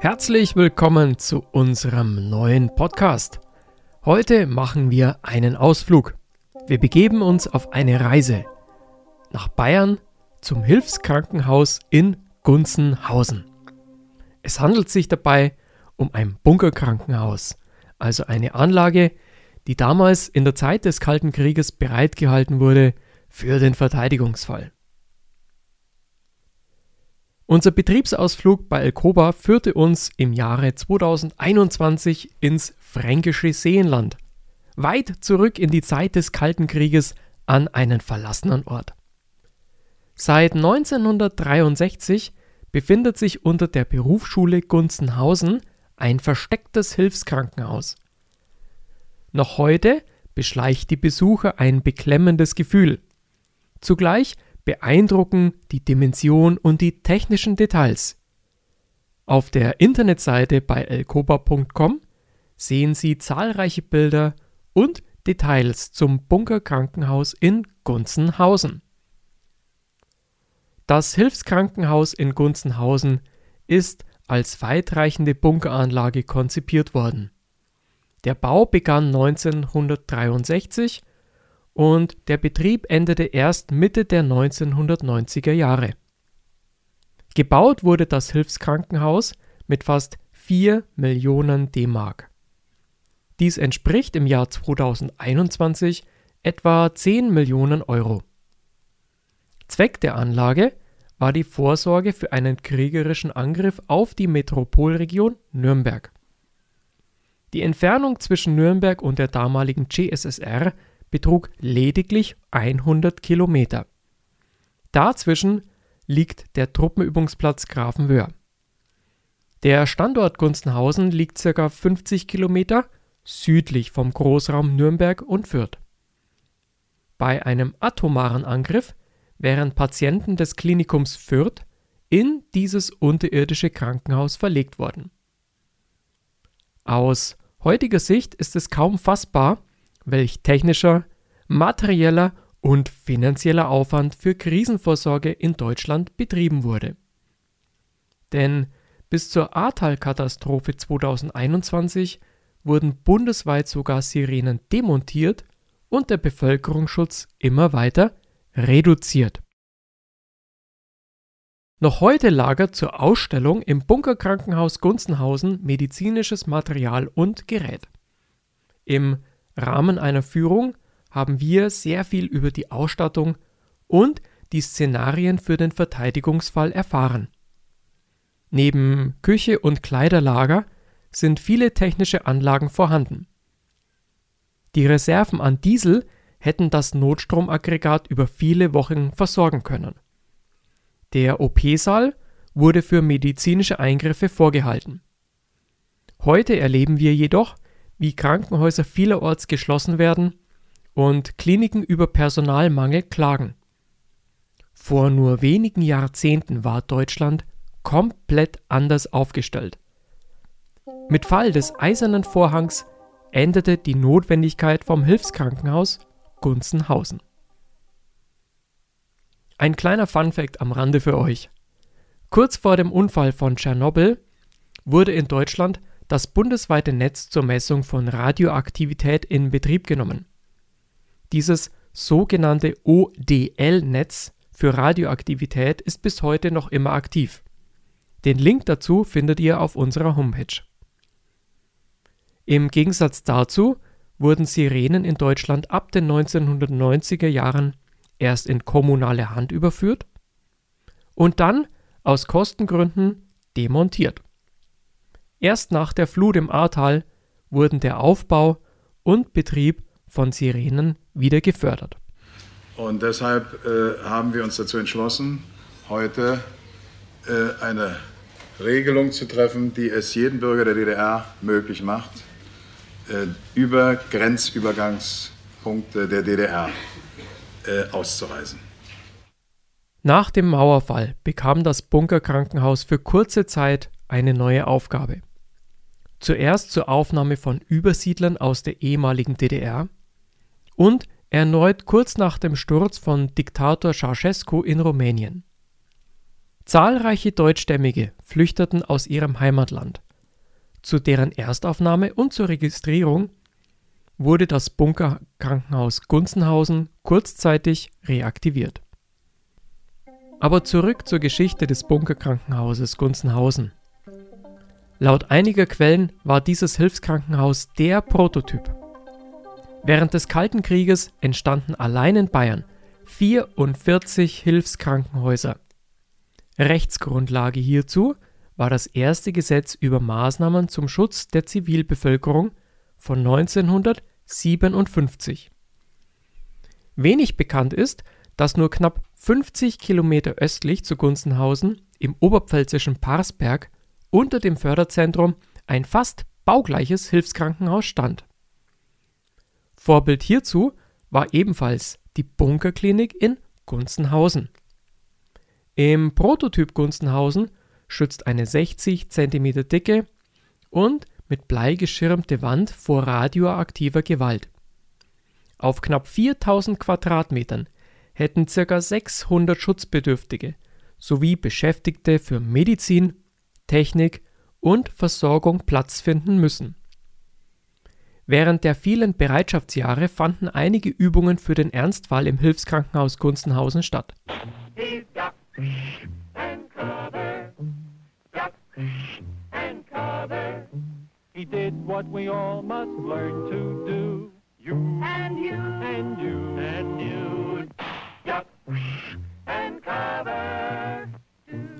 Herzlich willkommen zu unserem neuen Podcast. Heute machen wir einen Ausflug. Wir begeben uns auf eine Reise nach Bayern zum Hilfskrankenhaus in Gunzenhausen. Es handelt sich dabei um ein Bunkerkrankenhaus, also eine Anlage, die damals in der Zeit des Kalten Krieges bereitgehalten wurde für den Verteidigungsfall. Unser Betriebsausflug bei Elkoba führte uns im Jahre 2021 ins fränkische Seenland, weit zurück in die Zeit des Kalten Krieges an einen verlassenen Ort. Seit 1963 befindet sich unter der Berufsschule Gunzenhausen ein verstecktes Hilfskrankenhaus. Noch heute beschleicht die Besucher ein beklemmendes Gefühl. Zugleich beeindrucken die Dimension und die technischen Details. Auf der Internetseite bei elkoba.com sehen Sie zahlreiche Bilder und Details zum Bunkerkrankenhaus in Gunzenhausen. Das Hilfskrankenhaus in Gunzenhausen ist als weitreichende Bunkeranlage konzipiert worden. Der Bau begann 1963 und der Betrieb endete erst Mitte der 1990er Jahre. Gebaut wurde das Hilfskrankenhaus mit fast 4 Millionen D-Mark. Dies entspricht im Jahr 2021 etwa 10 Millionen Euro. Zweck der Anlage war die Vorsorge für einen kriegerischen Angriff auf die Metropolregion Nürnberg. Die Entfernung zwischen Nürnberg und der damaligen CSSR betrug lediglich 100 Kilometer. Dazwischen liegt der Truppenübungsplatz Grafenwöhr. Der Standort Gunzenhausen liegt ca. 50 Kilometer südlich vom Großraum Nürnberg und Fürth. Bei einem atomaren Angriff wären Patienten des Klinikums Fürth in dieses unterirdische Krankenhaus verlegt worden. Aus heutiger Sicht ist es kaum fassbar, welch technischer, materieller und finanzieller Aufwand für Krisenvorsorge in Deutschland betrieben wurde. Denn bis zur Ahrtal-Katastrophe 2021 wurden bundesweit sogar Sirenen demontiert und der Bevölkerungsschutz immer weiter reduziert. Noch heute lagert zur Ausstellung im Bunkerkrankenhaus Gunzenhausen medizinisches Material und Gerät. Im Rahmen einer Führung haben wir sehr viel über die Ausstattung und die Szenarien für den Verteidigungsfall erfahren. Neben Küche und Kleiderlager sind viele technische Anlagen vorhanden. Die Reserven an Diesel hätten das Notstromaggregat über viele Wochen versorgen können. Der OP-Saal wurde für medizinische Eingriffe vorgehalten. Heute erleben wir jedoch, wie Krankenhäuser vielerorts geschlossen werden und Kliniken über Personalmangel klagen. Vor nur wenigen Jahrzehnten war Deutschland komplett anders aufgestellt. Mit Fall des Eisernen Vorhangs endete die Notwendigkeit vom Hilfskrankenhaus Gunzenhausen. Ein kleiner Funfact am Rande für euch. Kurz vor dem Unfall von Tschernobyl wurde in Deutschland das bundesweite Netz zur Messung von Radioaktivität in Betrieb genommen. Dieses sogenannte ODL-Netz für Radioaktivität ist bis heute noch immer aktiv. Den Link dazu findet ihr auf unserer Homepage. Im Gegensatz dazu wurden Sirenen in Deutschland ab den 1990er Jahren erst in kommunale Hand überführt und dann aus Kostengründen demontiert. Erst nach der Flut im Ahrtal wurden der Aufbau und Betrieb von Sirenen wieder gefördert. Und deshalb äh, haben wir uns dazu entschlossen, heute äh, eine Regelung zu treffen, die es jedem Bürger der DDR möglich macht, äh, über Grenzübergangspunkte der DDR äh, auszureisen. Nach dem Mauerfall bekam das Bunkerkrankenhaus für kurze Zeit eine neue Aufgabe. Zuerst zur Aufnahme von Übersiedlern aus der ehemaligen DDR und erneut kurz nach dem Sturz von Diktator Ceausescu in Rumänien. Zahlreiche Deutschstämmige flüchteten aus ihrem Heimatland. Zu deren Erstaufnahme und zur Registrierung wurde das Bunkerkrankenhaus Gunzenhausen kurzzeitig reaktiviert. Aber zurück zur Geschichte des Bunkerkrankenhauses Gunzenhausen. Laut einiger Quellen war dieses Hilfskrankenhaus der Prototyp. Während des Kalten Krieges entstanden allein in Bayern 44 Hilfskrankenhäuser. Rechtsgrundlage hierzu war das erste Gesetz über Maßnahmen zum Schutz der Zivilbevölkerung von 1957. Wenig bekannt ist, dass nur knapp 50 Kilometer östlich zu Gunzenhausen im oberpfälzischen Parsberg unter dem Förderzentrum ein fast baugleiches Hilfskrankenhaus stand. Vorbild hierzu war ebenfalls die Bunkerklinik in Gunzenhausen. Im Prototyp Gunzenhausen schützt eine 60 cm dicke und mit Blei geschirmte Wand vor radioaktiver Gewalt. Auf knapp 4000 Quadratmetern hätten ca. 600 Schutzbedürftige sowie Beschäftigte für Medizin, Technik und Versorgung Platz finden müssen. Während der vielen Bereitschaftsjahre fanden einige Übungen für den Ernstfall im Hilfskrankenhaus Gunzenhausen statt.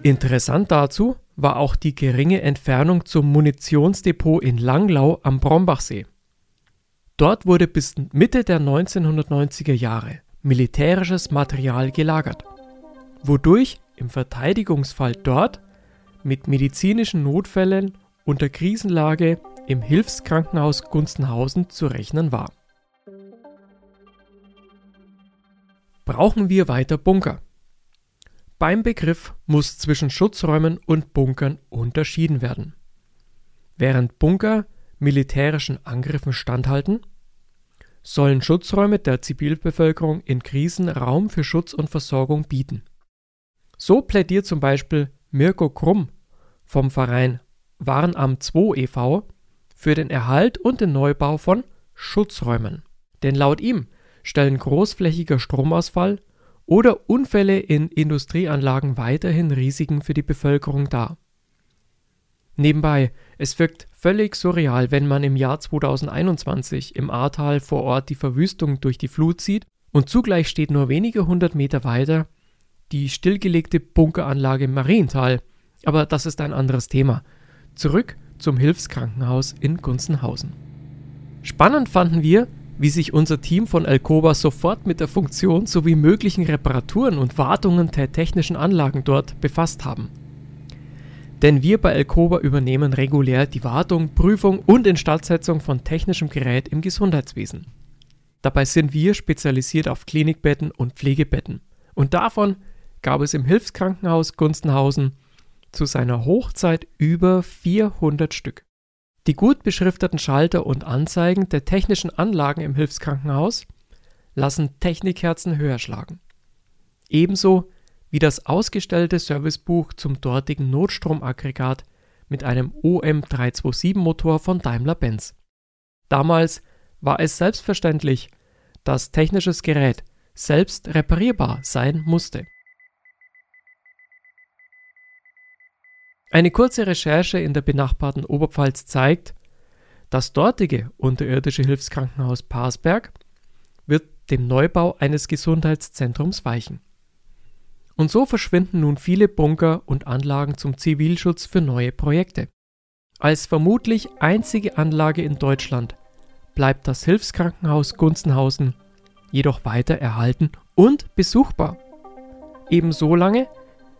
Interessant dazu war auch die geringe Entfernung zum Munitionsdepot in Langlau am Brombachsee. Dort wurde bis Mitte der 1990er Jahre militärisches Material gelagert, wodurch im Verteidigungsfall dort mit medizinischen Notfällen unter Krisenlage im Hilfskrankenhaus Gunzenhausen zu rechnen war. Brauchen wir weiter Bunker? Beim Begriff muss zwischen Schutzräumen und Bunkern unterschieden werden. Während Bunker militärischen Angriffen standhalten, sollen Schutzräume der Zivilbevölkerung in Krisen Raum für Schutz und Versorgung bieten. So plädiert zum Beispiel Mirko Krumm vom Verein Warenamt 2 e.V. für den Erhalt und den Neubau von Schutzräumen. Denn laut ihm stellen großflächiger Stromausfall oder Unfälle in Industrieanlagen weiterhin Risiken für die Bevölkerung dar. Nebenbei, es wirkt völlig surreal, wenn man im Jahr 2021 im Ahrtal vor Ort die Verwüstung durch die Flut sieht und zugleich steht nur wenige hundert Meter weiter die stillgelegte Bunkeranlage im Mariental. Aber das ist ein anderes Thema. Zurück zum Hilfskrankenhaus in Gunzenhausen. Spannend fanden wir, wie sich unser Team von Alcoba sofort mit der Funktion sowie möglichen Reparaturen und Wartungen der technischen Anlagen dort befasst haben. Denn wir bei Alcoba übernehmen regulär die Wartung, Prüfung und Instandsetzung von technischem Gerät im Gesundheitswesen. Dabei sind wir spezialisiert auf Klinikbetten und Pflegebetten. Und davon gab es im Hilfskrankenhaus Gunstenhausen zu seiner Hochzeit über 400 Stück. Die gut beschrifteten Schalter und Anzeigen der technischen Anlagen im Hilfskrankenhaus lassen Technikherzen höher schlagen. Ebenso wie das ausgestellte Servicebuch zum dortigen Notstromaggregat mit einem OM327-Motor von Daimler-Benz. Damals war es selbstverständlich, dass technisches Gerät selbst reparierbar sein musste. Eine kurze Recherche in der benachbarten Oberpfalz zeigt, das dortige unterirdische Hilfskrankenhaus Parsberg wird dem Neubau eines Gesundheitszentrums weichen. Und so verschwinden nun viele Bunker und Anlagen zum Zivilschutz für neue Projekte. Als vermutlich einzige Anlage in Deutschland bleibt das Hilfskrankenhaus Gunzenhausen jedoch weiter erhalten und besuchbar. Ebenso lange,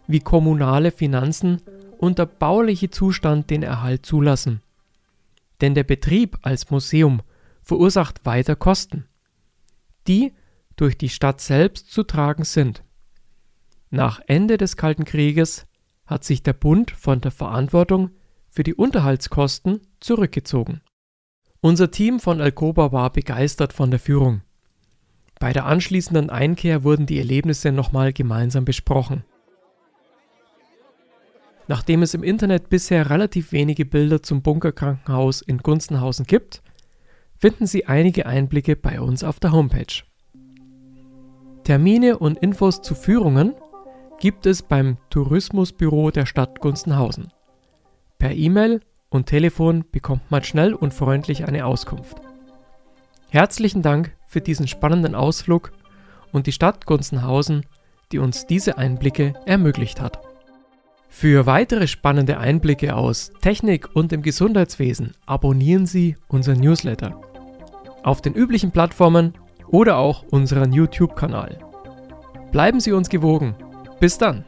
wie kommunale Finanzen und der bauliche Zustand den Erhalt zulassen. Denn der Betrieb als Museum verursacht weiter Kosten, die durch die Stadt selbst zu tragen sind. Nach Ende des Kalten Krieges hat sich der Bund von der Verantwortung für die Unterhaltskosten zurückgezogen. Unser Team von Alcoba war begeistert von der Führung. Bei der anschließenden Einkehr wurden die Erlebnisse nochmal gemeinsam besprochen. Nachdem es im Internet bisher relativ wenige Bilder zum Bunkerkrankenhaus in Gunzenhausen gibt, finden Sie einige Einblicke bei uns auf der Homepage. Termine und Infos zu Führungen gibt es beim Tourismusbüro der Stadt Gunzenhausen. Per E-Mail und Telefon bekommt man schnell und freundlich eine Auskunft. Herzlichen Dank für diesen spannenden Ausflug und die Stadt Gunzenhausen, die uns diese Einblicke ermöglicht hat. Für weitere spannende Einblicke aus Technik und dem Gesundheitswesen abonnieren Sie unseren Newsletter auf den üblichen Plattformen oder auch unseren YouTube-Kanal. Bleiben Sie uns gewogen. Bis dann!